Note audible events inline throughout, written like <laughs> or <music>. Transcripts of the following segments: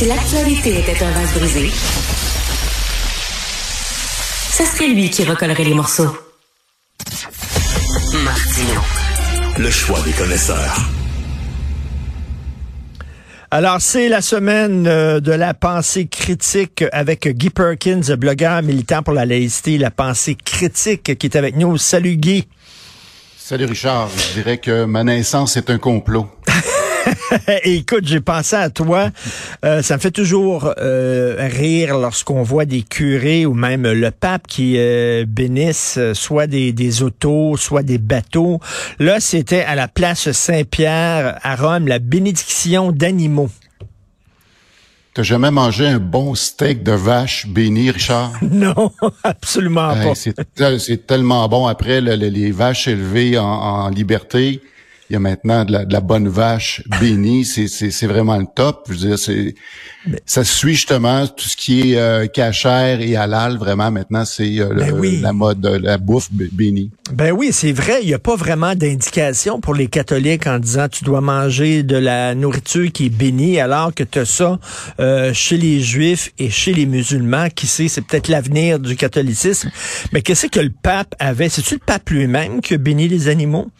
Si l'actualité était un vase brisé, ce serait lui qui recollerait les morceaux. Martino. Le choix des connaisseurs. Alors, c'est la semaine euh, de la pensée critique avec Guy Perkins, blogueur militant pour la laïcité, la pensée critique qui est avec nous. Salut Guy. Salut Richard, je dirais que ma naissance est un complot. <laughs> <laughs> Écoute, j'ai pensé à toi. Euh, ça me fait toujours euh, rire lorsqu'on voit des curés ou même le pape qui euh, bénissent soit des, des autos, soit des bateaux. Là, c'était à la place Saint-Pierre à Rome, la bénédiction d'animaux. T'as jamais mangé un bon steak de vache béni, Richard? <laughs> Non, absolument pas. C'est tellement bon. Après, les vaches élevées en, en liberté, il y a maintenant de la, bonne vache bénie, c'est vraiment le top. Je veux dire, c'est ça suit justement tout ce qui est euh, cachère et halal. Vraiment, maintenant, c'est euh, ben la mode, la bouffe bénie. Ben oui, c'est vrai. Il n'y a pas vraiment d'indication pour les catholiques en disant tu dois manger de la nourriture qui est bénie, alors que tu as ça euh, chez les juifs et chez les musulmans. Qui sait, c'est peut-être l'avenir du catholicisme. Mais qu'est-ce que le pape avait? C'est-tu le pape lui-même qui a béni les animaux?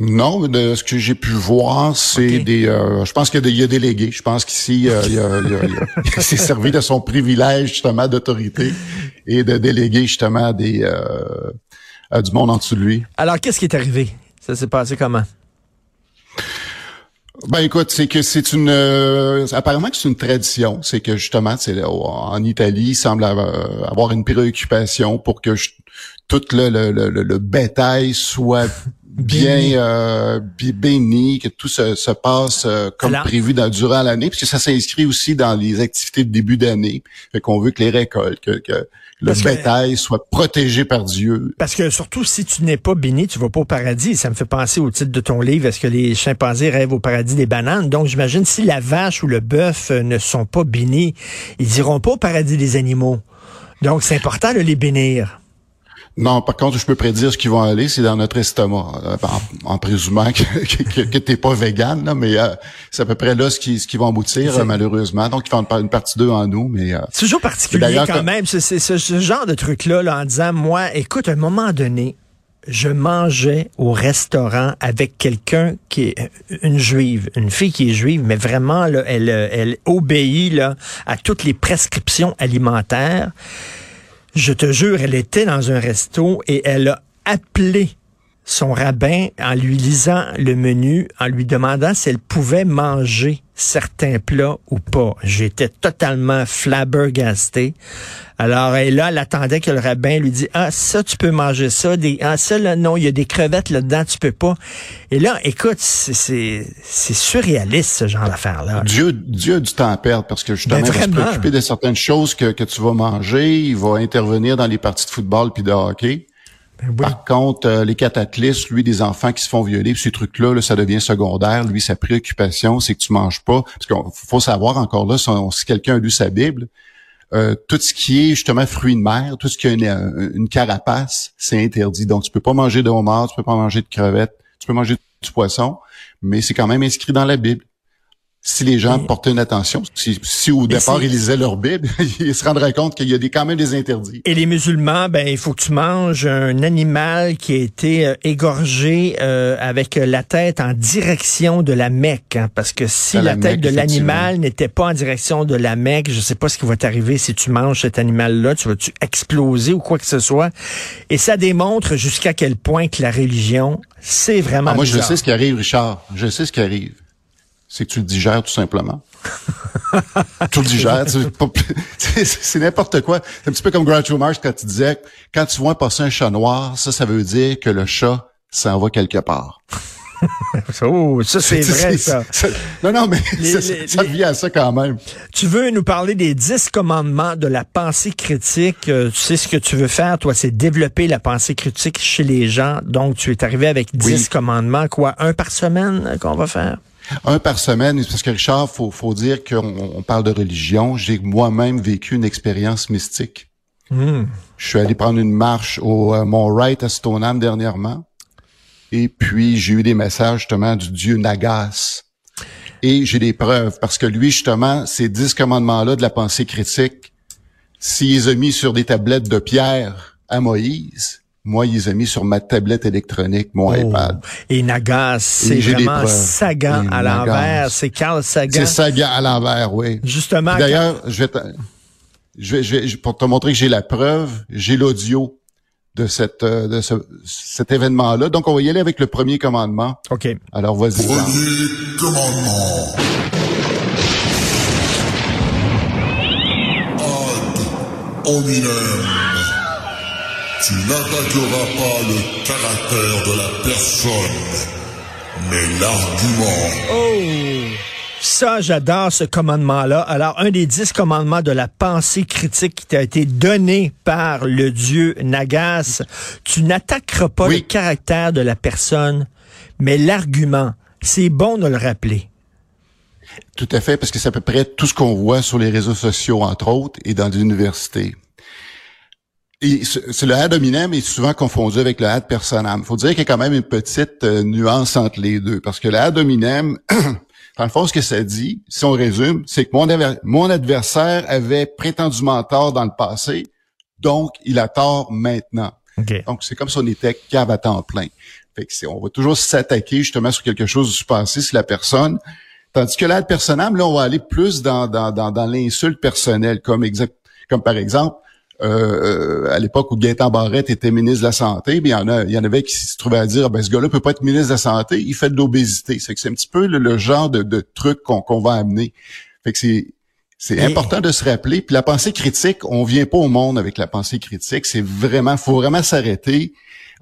Non, de ce que j'ai pu voir, c'est des. Euh, je pense qu'il y, a des délégués. Je pense qu'ici, euh, il, s'est <laughs> servi de son privilège justement d'autorité et de déléguer justement des euh, du monde en dessous de lui. Alors, qu'est-ce qui est arrivé? Ça s'est passé comment? Ben écoute, c'est que c'est une apparemment que c'est une tradition, c'est que justement, c'est en Italie, il semble avoir une préoccupation pour que tout le, le, le, le bétail soit <laughs> bien euh, béni, que tout se, se passe euh, comme prévu dans, durant l'année, puisque ça s'inscrit aussi dans les activités de début d'année. Fait qu'on veut que les récoltes, que, que le bétail soit protégé par Dieu. Parce que surtout, si tu n'es pas béni, tu vas pas au paradis. Ça me fait penser au titre de ton livre, est-ce que les chimpanzés rêvent au paradis des bananes? Donc, j'imagine, si la vache ou le bœuf euh, ne sont pas bénis, ils iront pas au paradis des animaux. Donc, c'est important de les bénir. Non, par contre, je peux prédire ce qu'ils vont aller, c'est dans notre estomac, euh, en, présumant <laughs> que, que, que t'es pas vegan, là, mais euh, c'est à peu près là ce qui, ce qui va aboutir, malheureusement. Donc, ils font une partie d'eux en nous, mais... Euh, c'est toujours particulier quand même, c'est ce, genre de truc-là, là, en disant, moi, écoute, à un moment donné, je mangeais au restaurant avec quelqu'un qui est une juive, une fille qui est juive, mais vraiment, là, elle, elle obéit là, à toutes les prescriptions alimentaires. Je te jure, elle était dans un resto et elle a appelé son rabbin en lui lisant le menu, en lui demandant si elle pouvait manger certains plats ou pas. J'étais totalement flabbergasté. Alors, et là, elle attendait que le rabbin lui dise, ah, ça, tu peux manger ça. Des, ah, ça, là, non, il y a des crevettes là-dedans, tu peux pas. Et là, écoute, c'est surréaliste, ce genre d'affaire-là. Dieu, Dieu a du temps à perdre parce que justement, ben, il va se préoccuper de certaines choses que, que tu vas manger. Il va intervenir dans les parties de football puis de hockey. Ben Par contre, euh, les cataclysmes, lui, des enfants qui se font violer, ces trucs-là, ça devient secondaire. Lui, sa préoccupation, c'est que tu manges pas. Parce qu'il faut savoir encore là, si, quelqu'un a lu sa Bible, euh, tout ce qui est justement fruits de mer, tout ce qui a une, carapace, c'est interdit. Donc, tu peux pas manger de homard, tu peux pas manger de crevettes, tu peux manger du poisson, mais c'est quand même inscrit dans la Bible si les gens portaient une attention, si, si au départ ils lisaient leur Bible, <laughs> ils se rendraient compte qu'il y a des, quand même des interdits. Et les musulmans, ben il faut que tu manges un animal qui a été euh, égorgé euh, avec la tête en direction de la Mecque, hein, parce que si la, tête de l'animal n'était pas en direction de la Mecque, je sais pas ce qui va t'arriver si tu manges cet animal-là, tu vas-tu exploser ou quoi que ce soit. Et ça démontre jusqu'à quel point que la religion, c'est vraiment. Ah, moi, je sais ce qui arrive, Richard. Je sais ce qui arrive c'est que tu le digères tout simplement. <laughs> tu le digères, <laughs> c'est n'importe quoi. C'est un petit peu comme Groucho Marx quand tu disait, quand tu vois passer un chat noir, ça, ça veut dire que le chat s'en va quelque part. <laughs> oh, ça c'est vrai ça. Non non mais ça, ça vient à ça quand même. Tu veux nous parler des dix commandements de la pensée critique. Euh, tu sais ce que tu veux faire toi, c'est développer la pensée critique chez les gens. Donc tu es arrivé avec dix commandements quoi, un par semaine euh, qu'on va faire? Un par semaine, parce que Richard, faut, faut dire qu'on parle de religion. J'ai moi-même vécu une expérience mystique. Hmm. Je suis allé prendre une marche au euh, Mont Wright à Stoneham dernièrement. Et puis, j'ai eu des messages justement du dieu Nagas. Et j'ai des preuves parce que lui, justement, ces dix commandements-là de la pensée critique, s'il les a mis sur des tablettes de pierre à Moïse, moi, il les a mis sur ma tablette électronique, mon oh. iPad. Et Nagas, c'est vraiment Sagan à l'envers. C'est Carl Sagan. C'est Sagan à l'envers, oui. Justement. D'ailleurs, je vais, je vais, je vais, pour te montrer que j'ai la preuve, j'ai l'audio de cette euh, de ce, cet événement-là. Donc, on va y aller avec le premier commandement. OK. Alors, vas-y. Premier commandement. Ad hominem. Tu n'attaqueras pas le caractère de la personne, mais l'argument. Oh! Ça, j'adore ce commandement-là. Alors, un des dix commandements de la pensée critique qui t'a été donné par le dieu Nagas, tu n'attaqueras pas le caractère de la personne, mais l'argument. C'est bon de le rappeler. Tout à fait, parce que c'est à peu près tout ce qu'on voit sur les réseaux sociaux, entre autres, et dans l'université. Et c'est le ad hominem est souvent confondu avec le ad personam. Il faut dire qu'il y a quand même une petite euh, nuance entre les deux, parce que le ad hominem, <clears throat> dans le fond, ce que ça dit, si on résume, c'est que mon, mon adversaire avait prétendument tort dans le passé, donc il a tort maintenant. Donc c'est comme si on était cave à temps plein. Fait que on va toujours s'attaquer justement sur quelque chose du passé si la personne. Tandis que l'ad personam, là, on va aller plus dans, dans, dans, dans l'insulte personnelle, comme exact, comme par exemple, euh, à l'époque où Gaëtan Barrette était ministre de la Santé, bien, il y en a, il y en avait qui se trouvaient à dire, ben, ce gars-là peut pas être ministre de la Santé, il fait de l'obésité. C'est que c'est un petit peu le, genre de, de truc qu'on va amener. Fait que c'est, c'est important de se rappeler. Puis la pensée critique, on vient pas au monde avec la pensée critique. C'est vraiment, faut vraiment s'arrêter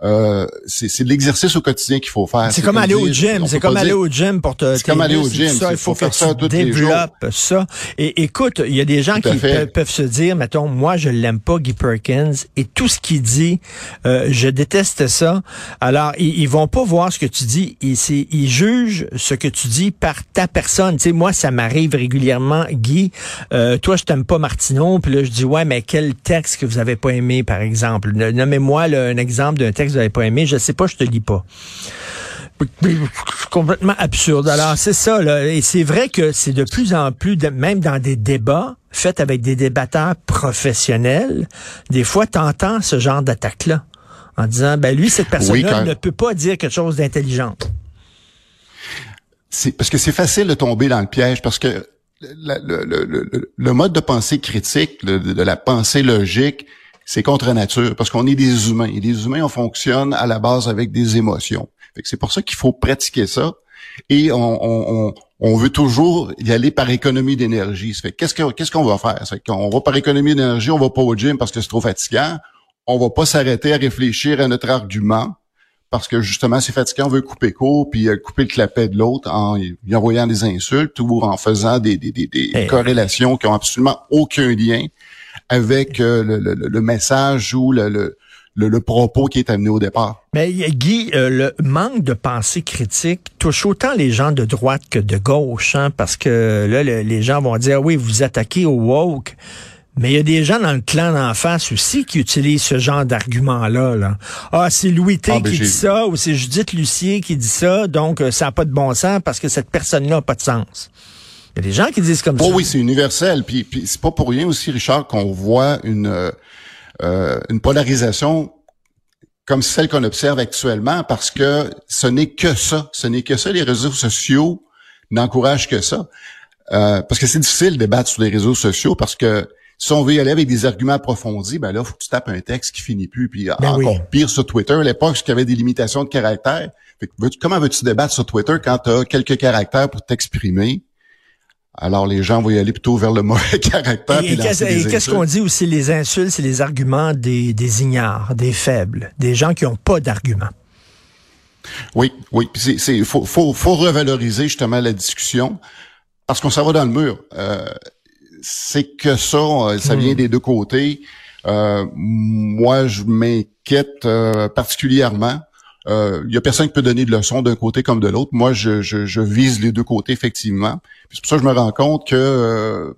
euh, c'est l'exercice au quotidien qu'il faut faire. C'est comme, aller au gym. C'est comme aller au gym pour te. C'est comme aller au gym. Ça, il faut, faire ça tous les jours. ça. Et écoute, il y a des gens qui peuvent, se dire, mettons, moi je l'aime pas Guy Perkins et tout ce qu'il dit, euh, je déteste ça. Alors ils, ils, vont pas voir ce que tu dis. Ils, ils jugent ce que tu dis par ta personne. Tu sais, moi ça m'arrive régulièrement, Guy. Euh, toi je t'aime pas Martineau, puis là je dis ouais, mais quel texte que vous avez pas aimé par exemple. Nommez-moi un exemple d'un texte que vous n'avez pas aimé. Je sais pas, je te lis pas complètement absurde. Alors, c'est ça, là. Et c'est vrai que c'est de plus en plus, même dans des débats faits avec des débatteurs professionnels, des fois, t'entends ce genre d'attaque-là. En disant, ben lui, cette personne-là ne peut pas dire quelque chose d'intelligent. C'est parce que c'est facile de tomber dans le piège parce que le, mode de pensée critique, de la pensée logique, c'est contre nature parce qu'on est des humains et les humains on fonctionne à la base avec des émotions. c'est pour ça qu'il faut pratiquer ça et on, on, veut toujours y aller par économie d'énergie. fait qu'est-ce qu'on va faire? C'est qu'on va par économie d'énergie, on va pas au gym parce que c'est trop fatigant. On va pas s'arrêter à réfléchir à notre argument parce que justement c'est fatigant, on veut couper court puis euh, couper le clapet de l'autre en y envoyant des insultes ou en faisant des, des, des, des corrélations qui ont absolument aucun lien avec euh, le, message ou le, le, propos qui est amené au départ. Mais Guy, euh, le manque de pensée critique touche autant les gens de droite que de gauche, hein, parce que là, les gens vont dire, oui, vous attaquez au woke. Mais il y a des gens dans le clan d'en face aussi qui utilisent ce genre d'argument-là. Là. Ah, c'est Louis T ah, ben, qui dit ça, ou c'est Judith Lucier qui dit ça, donc euh, ça n'a pas de bon sens parce que cette personne-là n'a pas de sens. Il y a des gens qui disent comme oh, ça. Oui, c'est universel. Puis, puis c'est pas pour rien aussi, Richard, qu'on voit une, euh, euh, une polarisation comme celle qu'on observe actuellement, parce que ce n'est que ça. Ce n'est que ça. Les réseaux sociaux n'encouragent que ça. Euh, parce que c'est difficile de débattre sur les réseaux sociaux, parce que si on veut y aller avec des arguments approfondis, ben là, faut que tu tapes un texte qui finit plus. Puis ben encore pire sur Twitter, à l'époque, il y avait des limitations de caractères. comment veux-tu débattre sur Twitter quand tu as quelques caractères pour t'exprimer? Alors, les gens vont y aller plutôt vers le mauvais <laughs> caractère. Et, qu'est-ce qu'on dit aussi, les insultes, c'est les arguments des, des ignares, des faibles, des gens qui n'ont pas d'arguments. Oui, oui. Il faut, faut, faut, revaloriser justement la discussion parce qu'on s'en va dans le mur. Euh, c'est que ça, ça vient hmm. des deux côtés. Euh, moi, je m'inquiète euh, particulièrement il euh, y a personne qui peut donner de leçons d'un côté comme de l'autre. Moi, je, je, je, vise les deux côtés effectivement. C'est pour ça que je me rends compte que euh,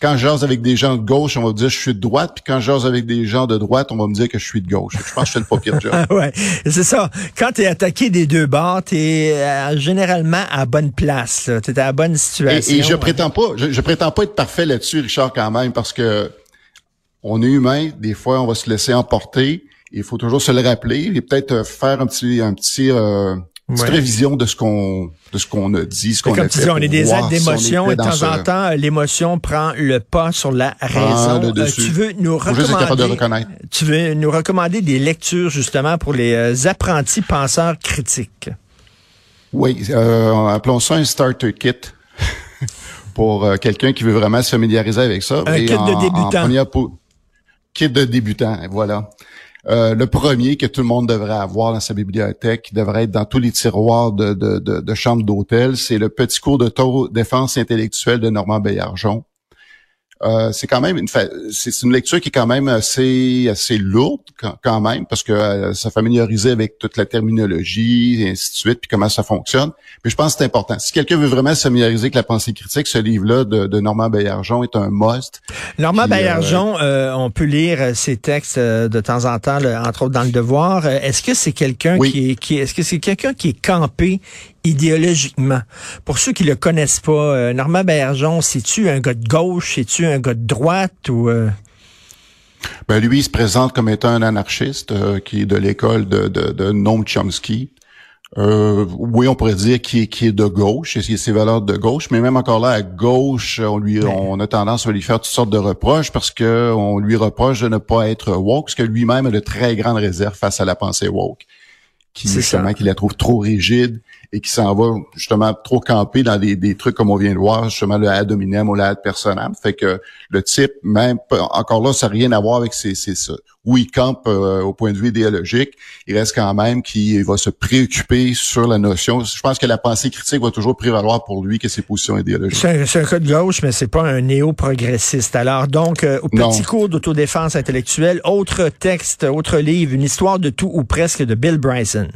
quand j'ose avec des gens de gauche, on va me dire que je suis de droite, puis quand j'ose avec des gens de droite, on va me dire que je suis de gauche. Je pense que je fais le pas pire job. <laughs> ouais, c'est ça. Quand tu es attaqué des deux bords, tu es euh, généralement à bonne place. Tu es à la bonne situation. Et, je prétends pas, je, prétends pas être parfait là-dessus, Richard, quand même, parce que on est humain. Des fois, on va se laisser emporter. Il faut toujours se le rappeler et peut-être faire un petit, un petit euh, une révision de ce qu'on de ce qu'on a dit, ce qu'on a fait. on est des actes d'émotion et de temps en temps, l'émotion prend le pas sur la raison. Euh, tu veux nous recommander, tu veux nous recommander des lectures justement pour les euh, apprentis penseurs critiques. Oui, euh, appelons ça un starter kit <laughs> pour euh, quelqu'un qui veut vraiment se familiariser avec ça. Un kit de débutant. kit de débutant, voilà. Euh, le premier que tout le monde devrait avoir dans sa bibliothèque, qui devrait être dans tous les tiroirs de, de, de, chambres d'hôtel, c'est le petit cours de défense intellectuelle de Normand Baillargeon. Euh, c'est quand même une c'est une lecture qui est quand même assez assez lourde quand, même parce que euh, ça familiariser avec toute la terminologie et ainsi de suite puis comment ça fonctionne. Mais je pense que c'est important. Si quelqu'un veut vraiment se familiariser avec la pensée critique, ce livre-là de, de Normand Baillargeon est un must. Normand Baillargeon, euh, on peut lire ses textes de temps en temps, entre autres dans le Devoir. Est-ce que c'est quelqu'un qui est qui est-ce que c'est quelqu'un qui est campé idéologiquement. Pour ceux qui le connaissent pas, euh, Normand Bergeon, c'est-tu un gars de gauche, c'est-tu un gars de droite ou euh? Ben lui, il se présente comme étant un anarchiste euh, qui est de l'école de, de, de Noam Chomsky. oui, on pourrait dire qu'il est, est de gauche, et ses valeurs de gauche, mais même encore là, à gauche, on lui, on a tendance à lui faire toutes sortes de reproches parce que on lui reproche de ne pas être woke, parce que lui-même a de très grandes réserves face à la pensée woke, qui justement, qu'il la trouve trop rigide et qui s'en va justement trop camper dans des, des, trucs comme on vient de voir, justement le ad hominem ou le ad personam. Fait que le type, même encore là, ça n'a rien à voir avec ces, ces ça. Oui, il campe euh, au point de vue idéologique, il reste quand même qu'il va se préoccuper sur la notion. Je pense que la pensée critique va toujours prévaloir pour lui que ses positions idéologiques. C'est un, cas de gauche, mais c'est pas un néo-progressiste. Alors donc, euh, au petit cours d'autodéfense intellectuelle, autre texte, autre livre, une histoire de tout ou presque de Bill Bryson.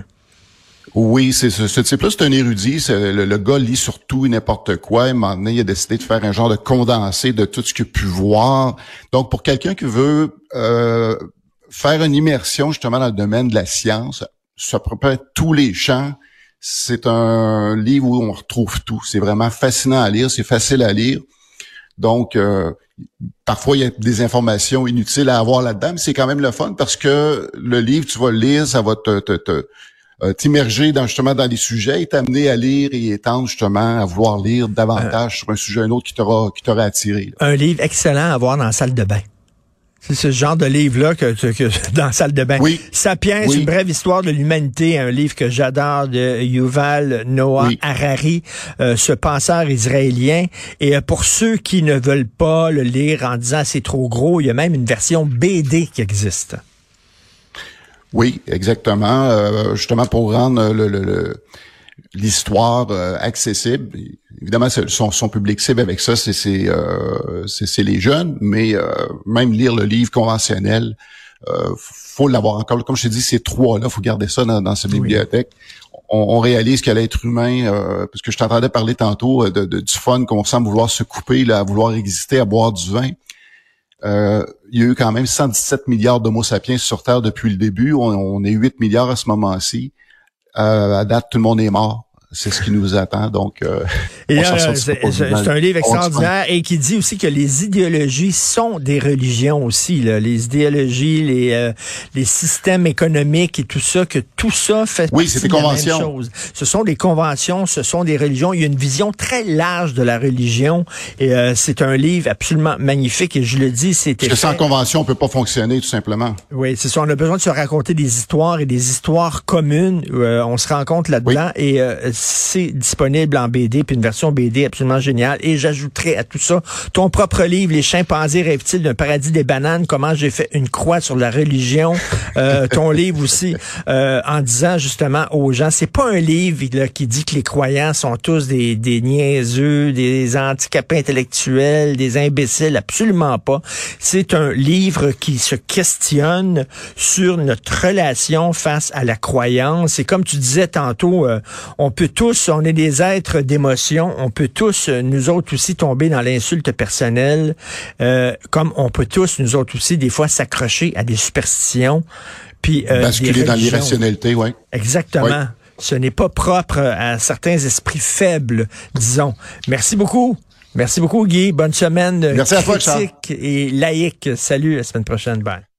Oui, c'est ce, type-là, un érudit. Le, le, gars lit sur tout et n'importe quoi. À un donné, il a décidé de faire un genre de condensé de tout ce qu'il a pu voir. Donc, pour quelqu'un qui veut euh, faire une immersion justement dans le domaine de la science, ça être tous les champs. C'est un livre où on retrouve tout. C'est vraiment fascinant à lire, c'est facile à lire. Donc, euh, parfois, il y a des informations inutiles à avoir là-dedans, mais c'est quand même le fun parce que le livre, tu vas le lire, ça va te, te, te euh, t'immerger dans justement dans les sujets et t'amener à lire et étendre justement à vouloir lire davantage sur un sujet un autre qui t'aura qui t'aura attiré. Un livre excellent à voir dans la salle de bain. C'est ce genre de livre-là que, que, <laughs> dans la salle de bain. Oui. Sapiens, une brève histoire de l'humanité, un livre que j'adore de Yuval Noah Harari, euh, ce penseur israélien. Et euh, pour ceux qui ne veulent pas le lire en disant c'est trop gros, il y a même une version BD qui existe. Oui, exactement. Euh, justement pour rendre le, l'histoire euh, accessible. Évidemment, son, son public cible avec ça, c'est c'est euh, les jeunes, mais même lire le livre conventionnel, faut l'avoir encore. Comme je t'ai dit, ces trois-là, faut garder ça dans, dans sa bibliothèque. On, réalise que l'être humain, parce que je t'entendais parler tantôt de, du fun qu'on semble vouloir se couper, là, à vouloir exister, à boire du vin. Euh, il y a eu quand même 117 milliards d'homo sapiens sur Terre depuis le début. On, est 8 milliards à ce moment-ci. Euh, à date, tout le monde est mort c'est ce qui nous attend. Donc, euh, c'est un livre extraordinaire et qui dit aussi que les idéologies sont des religions aussi. Là. Les idéologies, les, euh, les systèmes économiques et tout ça, que tout ça fait oui, partie de la même chose. Ce sont des conventions, ce sont des religions. Il y a une vision très large de la religion et euh, c'est un livre absolument magnifique. Et je le dis, c'était Parce que sans convention, on peut pas fonctionner tout simplement. Oui, c'est ça. On a besoin de se raconter des histoires et des histoires communes. on se rencontre là-dedans et c'est disponible en BD, puis une version BD absolument géniale. Et j'ajouterai à tout ça ton propre livre, Les chimpanzés rêvent-ils d'un paradis des bananes, comment j'ai fait une croix sur la religion. Euh, ton <laughs> livre aussi, euh, en disant justement aux gens, c'est pas un livre qui dit que les croyants sont tous des, des niaiseux, des handicapés intellectuels, des imbéciles, absolument pas. C'est un livre qui se questionne sur notre relation face à la croyance. Et comme tu disais tantôt, euh, on peut tous, on est des êtres d'émotion. On peut tous, nous autres aussi, tomber dans l'insulte personnelle, euh, comme on peut tous, nous autres aussi, des fois s'accrocher à des superstitions. Puis, euh, Basculer dans l'irrationalité, oui. Exactement. Ce n'est pas propre à certains esprits faibles, disons. Merci beaucoup. Merci beaucoup, Guy. Bonne semaine Merci critique et laïque. Salut, la semaine prochaine. Bye.